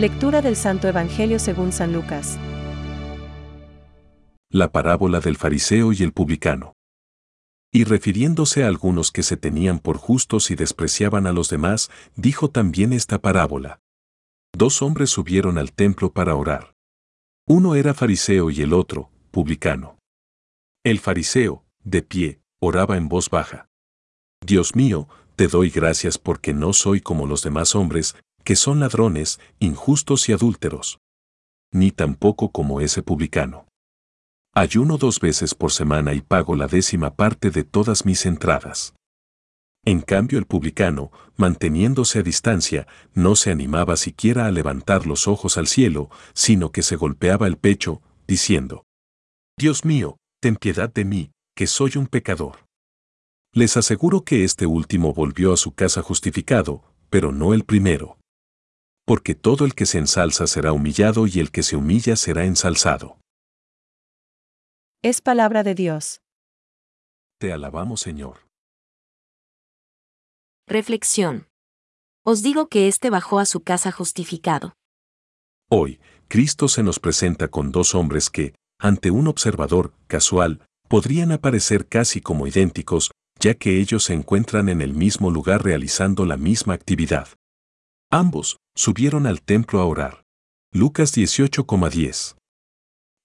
Lectura del Santo Evangelio según San Lucas. La parábola del fariseo y el publicano. Y refiriéndose a algunos que se tenían por justos y despreciaban a los demás, dijo también esta parábola. Dos hombres subieron al templo para orar. Uno era fariseo y el otro, publicano. El fariseo, de pie, oraba en voz baja. Dios mío, te doy gracias porque no soy como los demás hombres, que son ladrones, injustos y adúlteros. Ni tampoco como ese publicano. Ayuno dos veces por semana y pago la décima parte de todas mis entradas. En cambio el publicano, manteniéndose a distancia, no se animaba siquiera a levantar los ojos al cielo, sino que se golpeaba el pecho, diciendo, Dios mío, ten piedad de mí, que soy un pecador. Les aseguro que este último volvió a su casa justificado, pero no el primero. Porque todo el que se ensalza será humillado y el que se humilla será ensalzado. Es palabra de Dios. Te alabamos, Señor. Reflexión. Os digo que éste bajó a su casa justificado. Hoy, Cristo se nos presenta con dos hombres que, ante un observador casual, podrían aparecer casi como idénticos, ya que ellos se encuentran en el mismo lugar realizando la misma actividad. Ambos subieron al templo a orar. Lucas 18,10.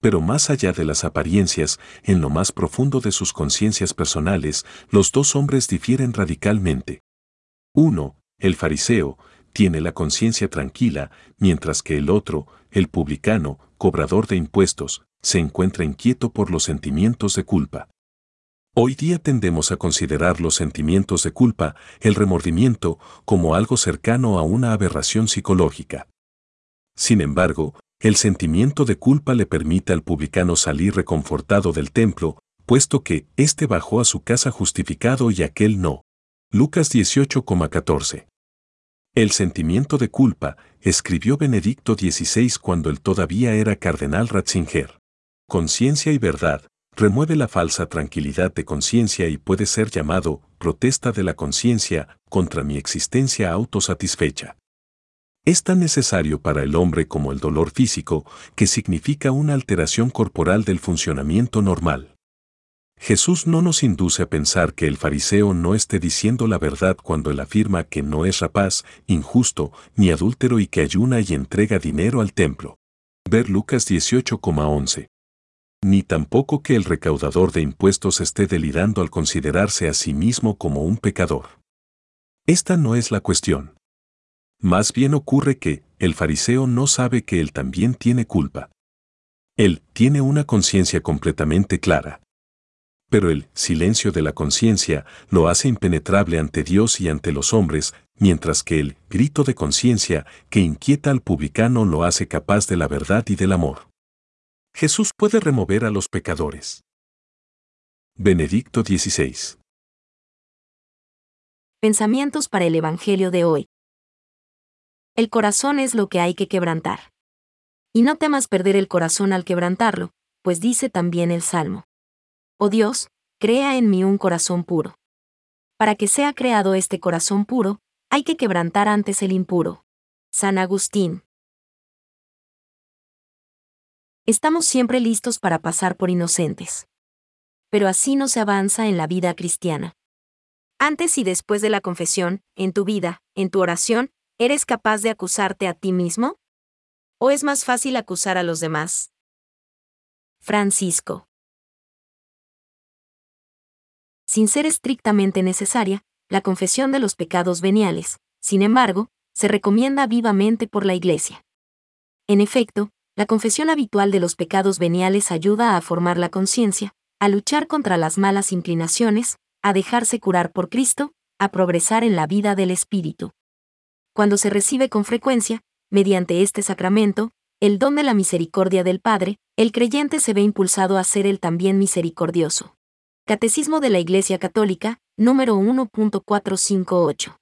Pero más allá de las apariencias, en lo más profundo de sus conciencias personales, los dos hombres difieren radicalmente. Uno, el fariseo, tiene la conciencia tranquila, mientras que el otro, el publicano, cobrador de impuestos, se encuentra inquieto por los sentimientos de culpa. Hoy día tendemos a considerar los sentimientos de culpa, el remordimiento, como algo cercano a una aberración psicológica. Sin embargo, el sentimiento de culpa le permite al publicano salir reconfortado del templo, puesto que éste bajó a su casa justificado y aquel no. Lucas 18,14. El sentimiento de culpa, escribió Benedicto XVI cuando él todavía era cardenal Ratzinger. Conciencia y verdad, remueve la falsa tranquilidad de conciencia y puede ser llamado protesta de la conciencia contra mi existencia autosatisfecha. Es tan necesario para el hombre como el dolor físico, que significa una alteración corporal del funcionamiento normal. Jesús no nos induce a pensar que el fariseo no esté diciendo la verdad cuando él afirma que no es rapaz, injusto, ni adúltero y que ayuna y entrega dinero al templo. Ver Lucas 18,11 ni tampoco que el recaudador de impuestos esté delirando al considerarse a sí mismo como un pecador. Esta no es la cuestión. Más bien ocurre que el fariseo no sabe que él también tiene culpa. Él tiene una conciencia completamente clara. Pero el silencio de la conciencia lo hace impenetrable ante Dios y ante los hombres, mientras que el grito de conciencia que inquieta al publicano lo hace capaz de la verdad y del amor. Jesús puede remover a los pecadores. Benedicto XVI. Pensamientos para el Evangelio de hoy. El corazón es lo que hay que quebrantar. Y no temas perder el corazón al quebrantarlo, pues dice también el Salmo. Oh Dios, crea en mí un corazón puro. Para que sea creado este corazón puro, hay que quebrantar antes el impuro. San Agustín. Estamos siempre listos para pasar por inocentes. Pero así no se avanza en la vida cristiana. Antes y después de la confesión, en tu vida, en tu oración, ¿eres capaz de acusarte a ti mismo? ¿O es más fácil acusar a los demás? Francisco. Sin ser estrictamente necesaria, la confesión de los pecados veniales, sin embargo, se recomienda vivamente por la Iglesia. En efecto, la confesión habitual de los pecados veniales ayuda a formar la conciencia, a luchar contra las malas inclinaciones, a dejarse curar por Cristo, a progresar en la vida del Espíritu. Cuando se recibe con frecuencia, mediante este sacramento, el don de la misericordia del Padre, el creyente se ve impulsado a ser el también misericordioso. Catecismo de la Iglesia Católica, número 1.458.